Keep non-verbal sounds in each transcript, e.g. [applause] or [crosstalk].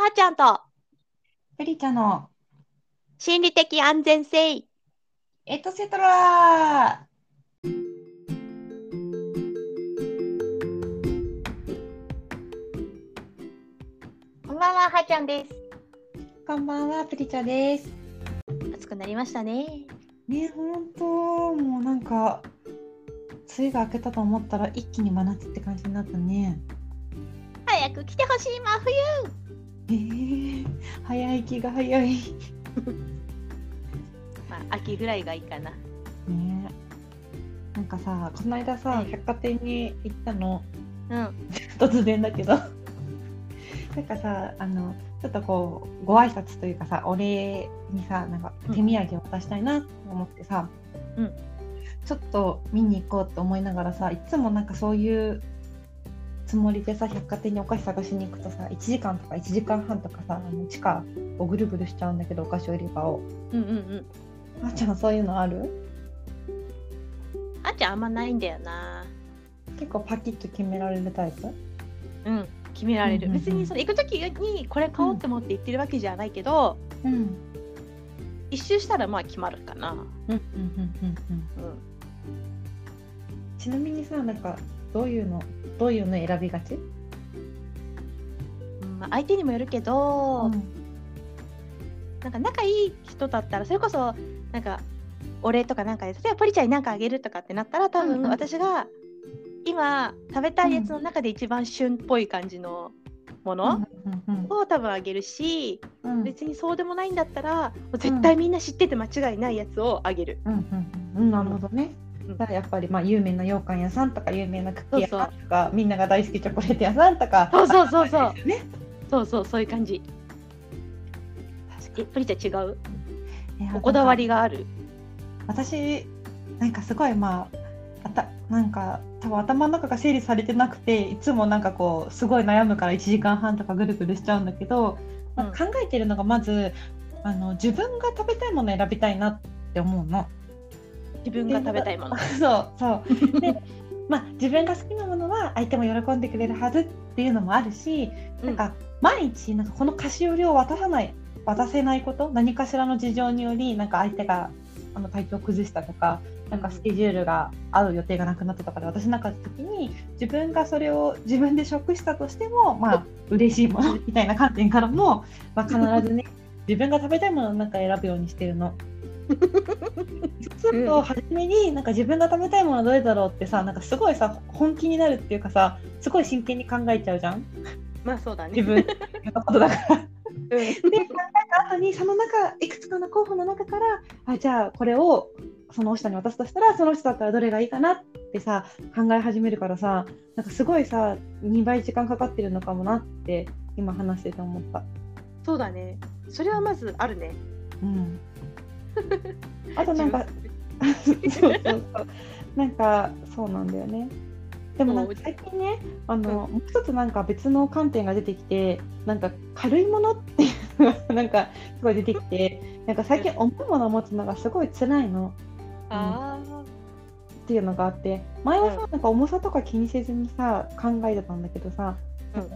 はーちゃんとプリチャの心理的安全性。エトセトラこんばんは、はーちゃんです。こんばんは、プリチャです。暑くなりましたね。ね、本当もうなんか、梅雨が明けたと思ったら一気に真夏って感じになったね。早く来てほしい真冬。えー、早い気が早い。ね [laughs] まあ、秋ぐらいがいいかな。なんかさ、この間さ、はい百貨店に行ったの、うん。[laughs] 突然だけど。[laughs] なんかさ、あの、ちょっとこう、ご挨拶というかさ、お礼にさ、なんか手土産を渡したいなと思ってさ、うんちょっと見に行こうと思いながらさ、いつもなんかそういうつもりでさ、百貨店にお菓子探しに行くとさ、1時間とか1時間半とかさ、あの地下をぐるぐるしちゃうんだけど、お菓子売り場を。うんうんうん。あーちゃん、そういうのある？はーちゃんあんまないんだよな。結構パキッと決められるタイプ？うん。決められる。うんうんうん別にその行く時にこれ買おうって思って行ってるわけじゃないけど、うん。一周したらまあ決まるかな。うんうんうんうんうん。うん。ちなみにさ、なんかどういうのどういうの選びがち？うんまあ、相手にもよるけど、なんか仲いい人だったらそれこそなんかお礼とかなんかで例えばポリちゃんに何かあげるとかってなったら多分うんうん私が今食べたいやつの中で一番旬っぽい感じのものうんうんを多分あげるしうんうん別にそうでもないんだったら絶対みんな知ってて間違いないやつをあげる。うんうんうんなるほどね。やっぱりまあ有名な羊羹屋さんとか有名なクッキー屋さんとかみんなが大好きチョコレート屋さんとか。そうそうそうそう [laughs] ね。そうそうそういう感じ。えポリちゃん違うこだわりがある？私なんかすごいまああたなんか多分頭の中が整理されてなくていつもなんかこうすごい悩むから1時間半とかぐるぐるしちゃうんだけど、まあうん考えてるのがまずあの自分が食べたいものを選びたいなって思うの。自分が食べたいもの。そうそう。で、[laughs] まあ自分が好きなものは相手も喜んでくれるはずっていうのもあるし、なんか毎日なんかこの菓子折りを渡さない渡せないこと、何かしらの事情によりなんか相手があの体調を崩したとか、なんかスケジュールが合う予定がなくなったとかで私なかった時に自分がそれを自分で食したとしてもまあ嬉しいものみたいな観点からも、まあ、必ずね [laughs] 自分が食べたいものをなんか選ぶようにしてるの。[laughs] そうすると初めになんか自分が食べたいものはどれだろうってさなんかすごいさ本気になるっていうかさすごい真剣に考えちゃうじゃん？まあそうだね。自分のことだから。[laughs] うんで考えた後にその中いくつかの候補の中からあじゃあこれをその人に渡すとしたらその人だったらどれがいいかなってさ考え始めるからさなんかすごいさ2倍時間かかってるのかもなって今話してて思った。そうだね。それはまずあるね。うん、あとなんか [laughs] そうそうそう。なんかそうなんだよね。でもなんか最近ねあの、もう一つなんか別の観点が出てきてなんか軽いものっていうのが [laughs] なんかすごい出てきてなんか最近重いものを持つのがすごい辛いの。あっていうのがあって前はさ、なんか重さとか気にせずにさ考えてたんだけどさ、うん。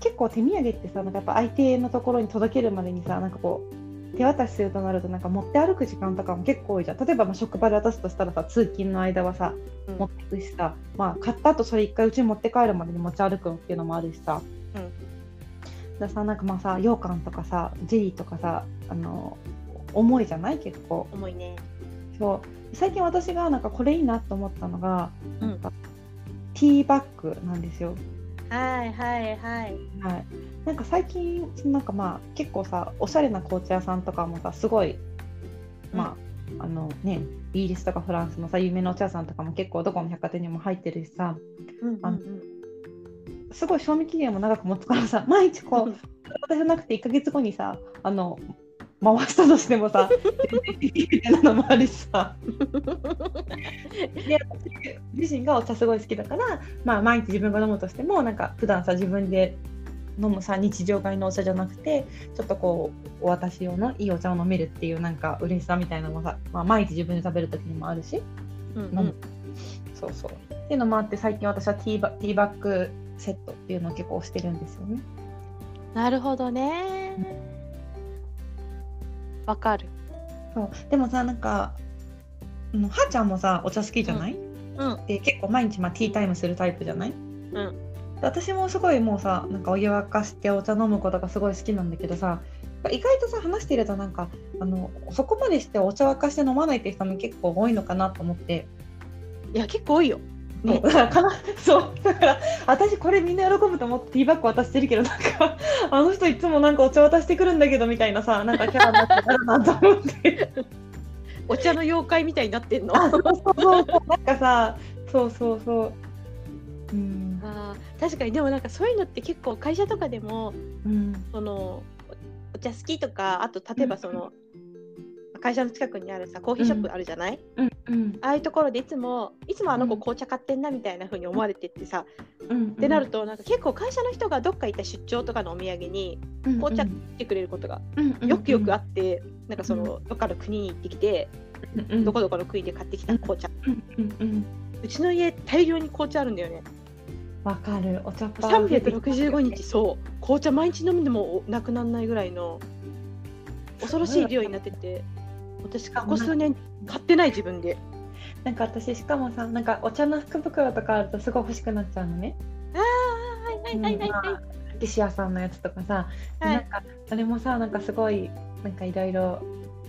結構手土産ってさなんかやっぱ相手のところに届けるまでにさなんかこう手渡しするとなるとなんか持って歩く時間とかも結構多いじゃん。例えばまあ職場で渡すとしたらさ通勤の間はさあ。うん。持ってくしさ、まあ、買った後それ一回うちに持って帰るまでに持ち歩くっていうのもあるしさ、うん。ださなんかまあさ羊羹とかさゼリーとかさあの重いじゃない？結構。重いね。そう。最近私がなんかこれいいなと思ったのが、うん。なんかティーバッグなんですよ。はいはいはい。はい、なんか最近なんかまあ結構さおしゃれな紅茶屋さんとかもさすごいまあ、あのねイギリスとかフランスのさ有名なお茶屋さんとかも結構どこの百貨店にも入ってるしさうんうんあのすごい賞味期限も長く持つからさ毎日こう私じゃなくて1ヶ月後にさあの回したとしてもさ全然いいみたいなのもあるしさ。で私自身がお茶すごい好きだから、まあ、毎日自分が飲むとしてもなんか普段さ自分で飲むさ日常買いのお茶じゃなくてちょっとこうお渡し用のいいお茶を飲めるっていうなんか嬉しさみたいなのもさ、まあ、毎日自分で食べる時にもあるし、うん飲む。そうそう。っていうのもあって最近私はティーバティーバッグセットっていうのを結構推してるんですよね。なるほどねわかる。そう。でもさなんかはーちゃんもさお茶好きじゃない、うん。で結構毎日まあティータイムするタイプじゃない？うん。で私もすごいもうさなんかお湯沸かしてお茶飲むことがすごい好きなんだけどさ意外とさ話してるとなんかあのそこまでしてお茶沸かして飲まないって人も結構多いのかなと思って、いや結構多いよそうだからかなそう。だから私これみんな喜ぶと思ってティーバッグ渡してるけどなんかあの人いつもなんかお茶渡してくるんだけどみたいなさなんかキャラになってたらなと思って。お茶の妖怪みたいになってんの？あそうそうそうそう。なんかさそうそうそう。うん。あー確かに。でもなんかそういうのって結構会社とかでもうん。そのおお茶好きとかあと例えばその、会社の近くにあるさコーヒーショップあるじゃない、うんうん。ああいうところでいつもいつもあの子うん。紅茶買ってんなみたいな風に思われてってさ、うんってなるとなんか結構会社の人がどっか行った出張とかのお土産に紅茶来てくれることがよくよくあって、なんかそのどっかの国に行ってきて、どこどこの国で買ってきた紅茶、うんうんうん。うちの家大量に紅茶あるんだよね。わかる。お茶っ葉365日そう。紅茶毎日飲んでもなくならないぐらいの恐ろしい量になってて私ここ数年買ってない自分で。なんか私しかもさなんかお茶の福袋とかあるとすごい欲しくなっちゃうのね。ああはいはいはいはいはい。岸屋さんのやつとかさ、はい。なんかあれもさなんかすごいなんかいろいろ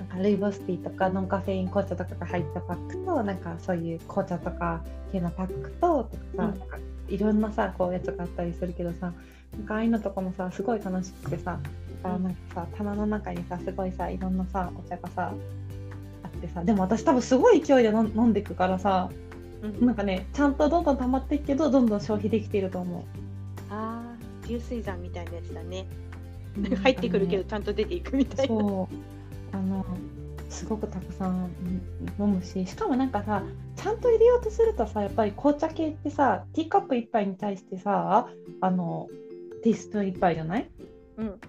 かルイボスティーとかノンカフェイン紅茶とかが入ったパックとなんかそういう紅茶とか系のパックととかさ、うん。なんかいろんなさこうやつがあったりするけどさなんかああいうのとかもさすごい楽しくてさだからなんかさ棚の中にさすごいさいろんなさお茶がさあってさでも私多分すごい勢いで飲んでいくからさうん。なんかねちゃんとどんどん溜まっていくけどどんどん消費できていると思う。ああ流水山みたいなやつだね。うん。入ってくるけどちゃんと出ていくみたいな。そうあのすごくたくさん飲むししかもなんかさちゃんと入れようとするとさやっぱり紅茶系ってさティーカップ1杯に対してさあのティースプーン1杯じゃない？うん。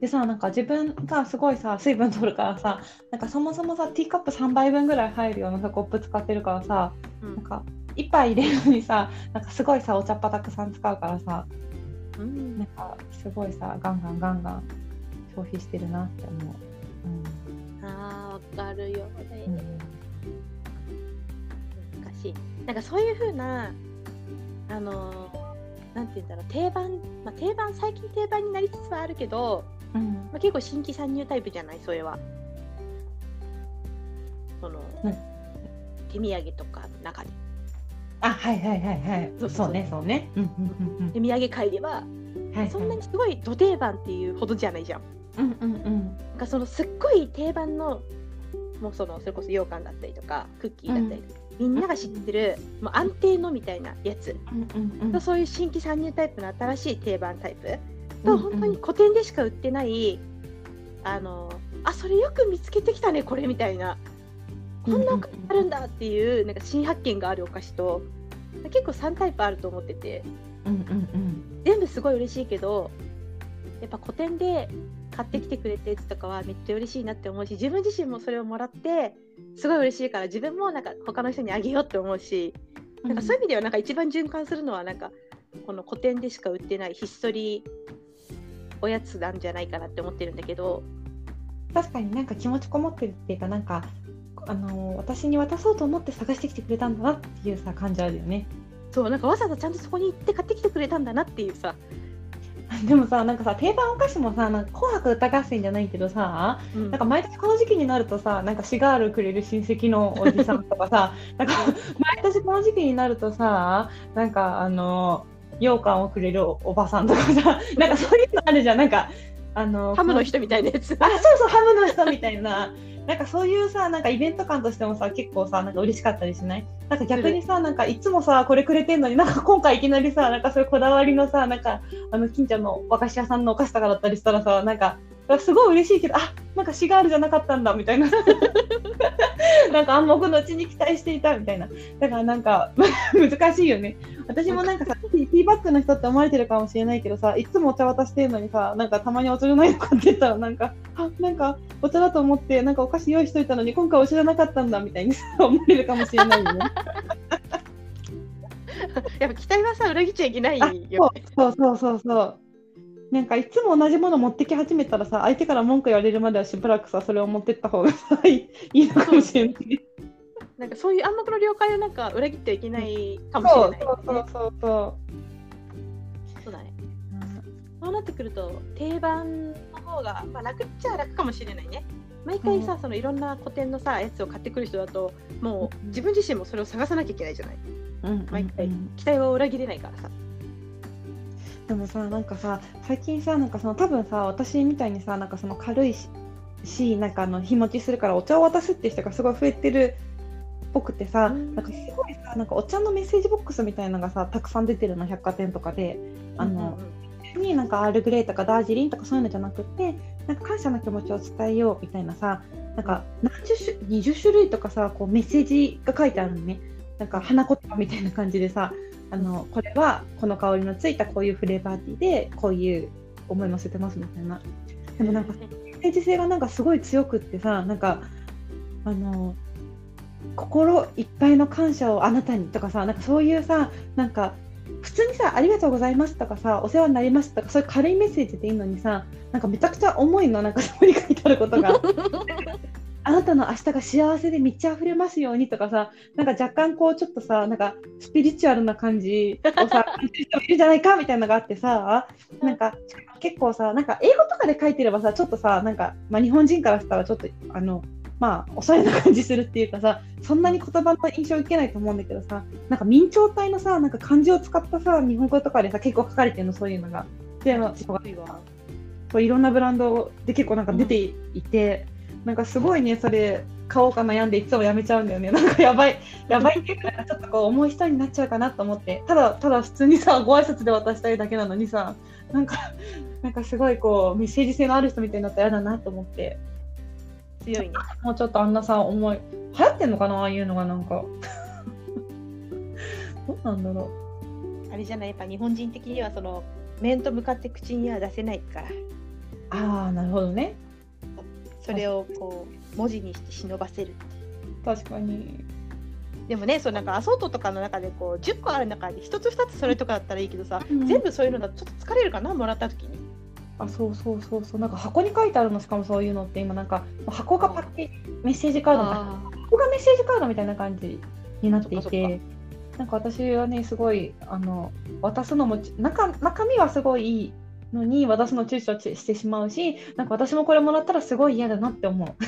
でさなんか自分がすごいさ水分取るからさなんかそもそもさティーカップ3杯分ぐらい入るようなさコップ使ってるからさうん。なんか1杯入れるのにさなんかすごいさお茶っ葉たくさん使うからさうん。なんかすごいさガンガンガンガン消費してるなって思う。あるよね、うん。難しい。なんかそういう風なあのーなんて言うんだろう。定番、まあ、定番最近定番になりつつはあるけど、うん。まあ、結構新規参入タイプじゃない？それは。その、うん。手土産とかの中で。あはいはいはいはいそうそうねそうね。手土産会ではうんはい。そんなにすごいど定番っていうほどじゃないじゃん。うんうんうん。なんかそのすっごい定番のもうそのそれこそ羊羹だったりとかクッキーだったりとか、みんなが知ってる、もう安定のみたいなやつ、うんうんとそういう新規参入タイプの新しい定番タイプ。うんと本当に古典でしか売ってない、あのあそれよく見つけてきたねこれみたいな。こんなお菓子あるんだっていうなんか新発見があるお菓子と結構3タイプあると思ってて。うんうん。全部すごい嬉しいけどやっぱ古典で買ってきてくれたやつとかはめっちゃ嬉しいなって思うし自分自身もそれをもらってすごい嬉しいから自分もなんか他の人にあげようって思うしうん。なんかそういう意味ではなんか一番循環するのはなんかこの古典でしか売ってないひっそりおやつなんじゃないかなって思ってるんだけど確かになんか気持ちこもってるっていうかなんかあの私に渡そうと思って探してきてくれたんだなっていうさ感じあるよね。そうなんかわざわざちゃんとそこに行って買ってきてくれたんだなっていうさ、[laughs] でもさなんかさ定番お菓子もさなんか紅白歌合戦じゃないけどさうん。なんか毎年この時期になるとさなんかシガールくれる親戚のおじさんとかさ [laughs] なんか毎年この時期になるとさなんかあの羊羹をくれるおおばさんとかさ [laughs] なんかそういうのあるじゃん。なんかあのハムの人みたいなやつ。あそうそうハムの人みたいななんかそういうさなんかイベント感としてもさ結構さなんか嬉しかったりしない？なんか逆にさなんかいつもさこれくれてんのになんか今回いきなりさなんかそういうこだわりのさなんかあの近所の和菓子屋さんのお菓子とかだったりしたらさなんかすごい嬉しいけどあなんかシガールじゃなかったんだみたいな。[laughs] なんか暗黙のうちに期待していたみたいな。だからなんか [laughs] 難しいよね。私もなんかさ [laughs] ティーバッグの人って思われてるかもしれないけどさいつもお茶渡してるのにさなんかたまにお茶じゃないの買ってたらなんかあなんかお茶だと思ってなんかお菓子用意しといたのに今回お茶じゃなかったんだみたいにさ思われるかもしれないよね。やっぱ期待はさ裏切っちゃいけないあよそうそうそうそうそうなんかいつも同じもの持ってき始めたらさ相手から文句言われるまではしばらくさそれを持ってった方がさいいのかもしれないね。なんかそういう暗黙の了解をなんか裏切ってはいけないかもしれない、ね、そうそうそうそうそうだね。そうなってくると定番の方が、まあ、楽っちゃ楽かもしれないね。毎回さ、そのいろんな古典のさやつを買ってくる人だともう自分自身もそれを探さなきゃいけないじゃない。うん毎回期待を裏切れないからさ。でもさなんかさ最近さなんかその多分さ私みたいにさなんかその軽いししなんかあの日持ちするからお茶を渡すっていう人がすごい増えてるっぽくてさ、うん。なんかすごいさなんかお茶のメッセージボックスみたいなのがさたくさん出てるの百貨店とかで。あの、になんかアールグレイとかダージリンとかそういうのじゃなくてなんか感謝の気持ちを伝えようみたいなさなんか何十種20種類とかさこうメッセージが書いてあるのね。なんか花言葉みたいな感じでさあのこれはこの香りのついたこういうフレーバーティーでこういう思い乗せてますみたいな。でもなんかメッセージ性がなんかすごい強くってさなんかあの心いっぱいの感謝をあなたにとかさなんかそういうさなんか普通にさ「ありがとうございます」とかさ「お世話になりました」とかそういう軽いメッセージでいいのにさなんかめちゃくちゃ重いのなんかそこに書いてあることが [laughs] あなたの明日が幸せで満ち溢れますようにとかさなんか若干こうちょっとさなんかスピリチュアルな感じをさ [laughs] 感じる人もいるんじゃないかみたいなのがあってさなんか結構さなんか英語とかで書いてればさちょっとさなんか、まあ、日本人からしたらちょっとあのまあおしゃれな感じするっていうかさそんなに言葉の印象を受けないと思うんだけどさなんか明朝体のさなんか漢字を使ったさ日本語とかでさ結構書かれてるのそういうのが。で。そういろんなブランドで結構なんか出ていて、なんかすごいねそれ買おうか悩んでいつもやめちゃうんだよね。[laughs] なんかやばいやばいっていうかちょっとこう重い人になっちゃうかなと思って。ただただ普通にさご挨拶で渡したいだけなのにさなんか [laughs] なんかすごいこうメッセージ性のある人みたいになったら嫌だなと思って。強いね。もうちょっとあんなさ重い流行ってんのかなああいうのがなんか。[laughs] どうなんだろあれじゃないやっぱ日本人的にはその面と向かって口には出せないから。うああなるほどねそれをこう文字にして忍ばせる。確かに。でもねそうなんかアソートとかの中でこう10個ある中で1つ2つそれとかだったらいいけどさ、うん。全部そういうのだとちょっと疲れるかなもらった時に。あそうそうそうそう。なんか箱に書いてあるのしかもそういうのって今なんか箱がパッケージメッセージカード箱がメッセージカードみたいな感じになっていてなんか私はねすごいあの渡すのも中中身はすごいいいのに渡すの躊躇ししてしまうしなんか私もこれもらったらすごい嫌だなって思う。[laughs]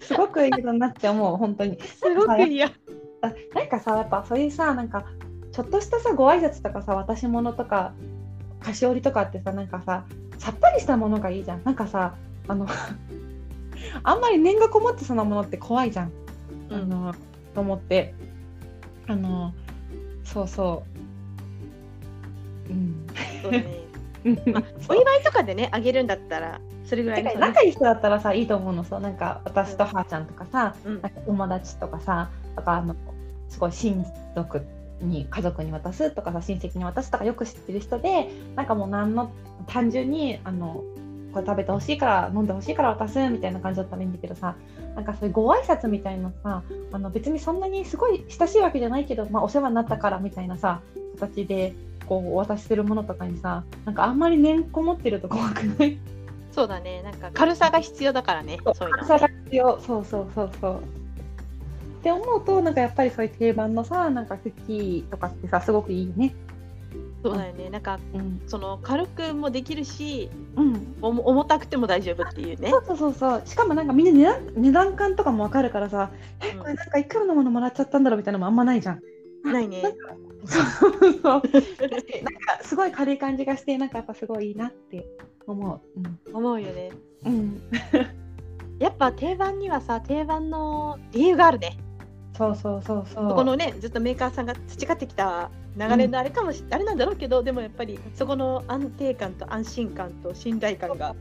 すごく嫌だなって思う本当に。ーすごく嫌。あなんかさやっぱそういうさなんかちょっとしたさご挨拶とかさ渡し物とか菓子折りとかってさなんかささっぱりしたものがいいじゃん。なんかさあの [laughs] あんまり念がこもってそうなものって怖いじゃん、あのと思って。あのそうそう。うんそうだね [laughs] まあお祝いとかでねあげるんだったらそれぐらい仲いい人だったらさいいと思うの。そうなんか私とはーちゃんとかさ、うん。なんか友達とかさとかあのすごい親族に家族に渡すとかさ親戚に渡すとかよく知ってる人でなんかもう何の単純にあのこれ食べてほしいから飲んでほしいから渡すみたいな感じだったらいいんだけどさなんかそういうご挨拶みたいなさあの別にそんなにすごい親しいわけじゃないけど、まあ、お世話になったからみたいなさ形でこうお渡しするものとかにさなんかあんまり念こもってると怖くない？そうだね。なんか軽さが必要だからねそういうの。さが必要。そうそうそうそう。って思うとなんかやっぱりそういう定番のさなんかクッキーとかってさすごくいいよね。そうだよね。なんかうん、その軽くもできるしうん、重たくても大丈夫っていうね。そうそうそうそう。しかもなんかみんな値段値段感とかもわかるからさ、えうん。これなんかいくらのものもらっちゃったんだろうみたいなのもあんまないじゃん。ないね。なんかそうそう。なんかすごい軽い感じがしてなんかやっぱすごいいいなって思う。思うよね。うん、うん、やっぱ定番にはさ定番の理由があるね。そうそうそうそう。そこのねずっとメーカーさんが培ってきた流れのあれかもし、あれなんだろうけどでもやっぱりそこの安定感と安心感と信頼感が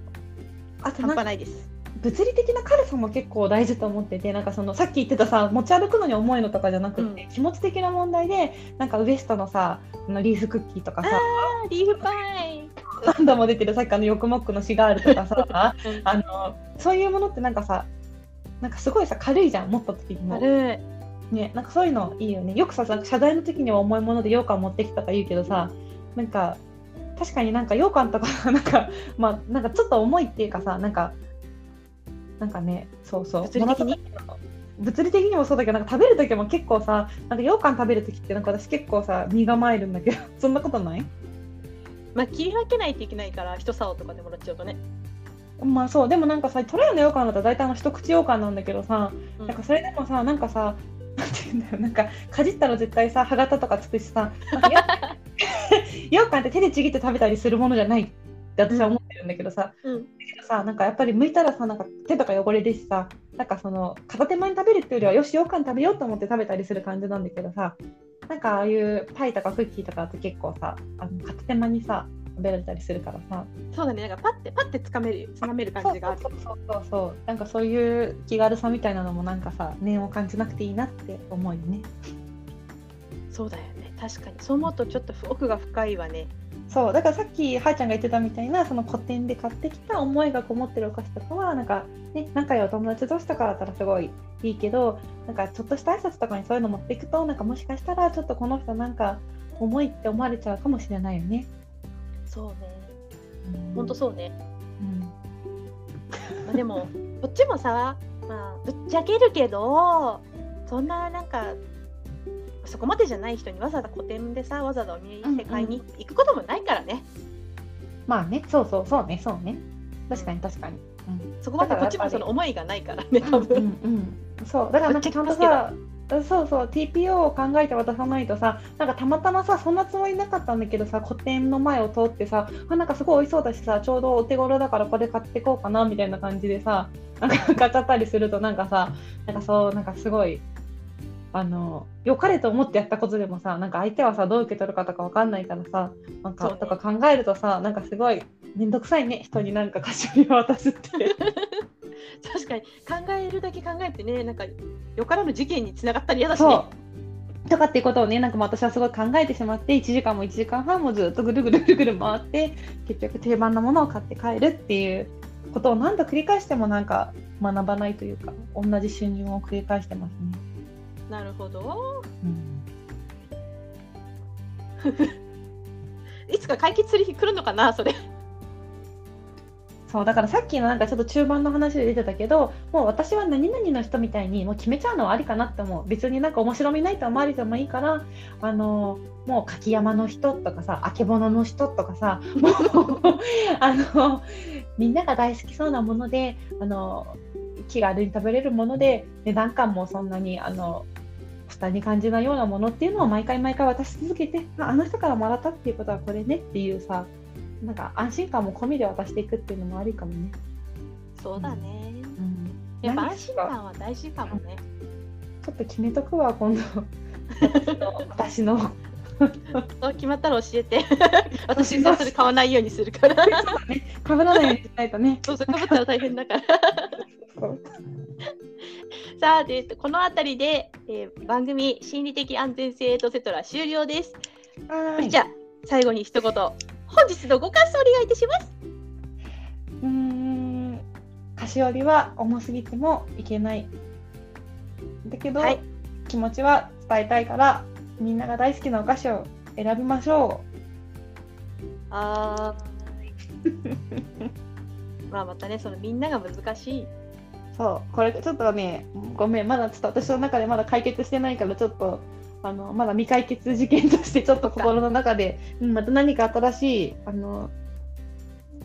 半端ないです物理的な軽さも結構大事と思っててなんかそのさっき言ってたさ持ち歩くのに重いのとかじゃなくて、う気持ち的な問題でなんかウエストのさあのリーフクッキーとかさリーフパイ。何度も出てるさっきあのヨックモックのシガールとかさ [laughs] うん。あのそういうものってなんかさなんかすごいさ軽いじゃん持った時にも、軽い。ね、なんかそういうのいいよね。よくさ謝罪の時には重いもので羊羹持ってきたとか言うけどさなんか確かになんか羊羹とかなんかまあなんかちょっと重いっていうかさなんかなんかねそうそう。物理的に？物理的にもそうだけどなんか食べる時も結構さなんか羊羹食べる時ってなんか私結構さ身構えるんだけど [laughs] そんなことない？まあ切り分けないといけないから一竿とかでもらっちゃうとね。まあそう。でもなんかさトライの羊羹だったら大体あの一口羊羹なんだけどさ、うん。なんかそれでもさなんかさなんて言うんだよなんかかじったら絶対さ歯型とかつくしさ [laughs] 羊羹って手でちぎって食べたりするものじゃないって私は思ってるんだけどさ、うん。だけどさなんかやっぱり剥いたらさなんか手とか汚れるしさなんかその片手間に食べるっていうよりはよし羊羹食べようと思って食べたりする感じなんだけどさなんかああいうパイとかクッキーとかって結構さあの片手間にさ食べられたりするからさ。そうだね。なんかパッてパッてつかめるつまめる感じがある。そうそうそうそう。なんかそういう気軽さみたいなのもなんかさ念を感じなくていいなって思うよね。そうだよね。確かに。そう思うとちょっと奥が深いわねそうだからさっきはーちゃんが言ってたみたいなその古典で買ってきた思いがこもってるお菓子とかはなんかね仲良いお友達同士とかだったらすごいいいけどなんかちょっとした挨拶とかにそういうの持っていくとなんかもしかしたらちょっとこの人なんか重いって思われちゃうかもしれないよね。そうね。うん。ほんとそうね、うん。まあ、でもこっちもさ、まあ、ぶっちゃけるけどそんななんかそこまでじゃない人にわざわざ古典でさわざわざお店買いに行くこともないからね、まあねそうそうそうねそうね。確かに確かに。うん。そこまでこっちもその思いがないからね多分、うんうん、そう。だからなんかちゃんとさそうそう TPO を考えて渡さないとさなんかたまたまさそんなつもりなかったんだけどさ個展の前を通ってさあなんかすごい美味しそうだしさちょうどお手頃だからこれ買ってこうかなみたいな感じでさなんか買っちゃったりするとなんかさなんかそうなんかすごいあの良かれと思ってやったことでもさなんか相手はさどう受け取るかとかわかんないからさなんか、とか考えるとさなんかすごい面倒くさいね。人になんか菓子折りを渡すって。[laughs] 確かに。考えるだけ考えてねなんかよからぬ事件につながったり嫌だしね。とかっていうことをねなんか私はすごい考えてしまって1時間も1時間半もずっとぐるぐるぐるぐる回って結局定番のものを買って帰るっていうことを何度繰り返してもなんか学ばないというか同じ春巡を繰り返してますね。なるほど。うん。いつか解決する日来るのかなそれ。そうだからさっきのなんかちょっと中盤の話で出てたけどもう私は何々の人みたいにもう決めちゃうのはありかなって思う。別になんか面白みないと思われてもいいからあのもう柿山の人とかさあけぼのの人とかさもう [laughs] あのみんなが大好きそうなものであの気軽に食べれるもので値段感もそんなにあの負担に感じないようなものっていうのを毎回毎回渡し続けてああの人からもらったっていうことはこれねっていうさなんか安心感も込みで渡していくっていうのもありかもね。そうだね。うん、やっぱ安心感は大事かもね。ちょっと決めとくわ今度。[laughs] 私の。決まったら教えて。[laughs] 私がそれ買わないようにするから。かぶらないようにしないとね。そうそうかぶったら大変だから [laughs] さあでこの辺りで、えー番組心理的安全性エトセトラ終了です、じゃあ最後に一言本日のご感想お願いいたします。うーん菓子折りは重すぎてもいけない。だけど、はい。気持ちは伝えたいからみんなが大好きなお菓子を選びましょあー。[laughs] まあまたねそのみんなが難しい。うそうこれちょっとねごめんまだちょっと私の中でまだ解決してないからちょっとあのまだ未解決事件としてちょっと心の中で、[laughs] うん、また何か新しいあの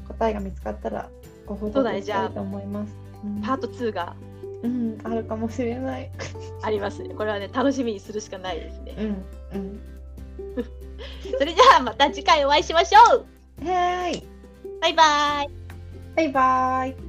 答えが見つかったらご報告したいと思います。うんパート2がうん、あるかもしれない。[laughs] ありますねこれはね楽しみにするしかないですねうん、うん。[laughs] それじゃあまた次回お会いしましょうはーい。バイバイバイバイ。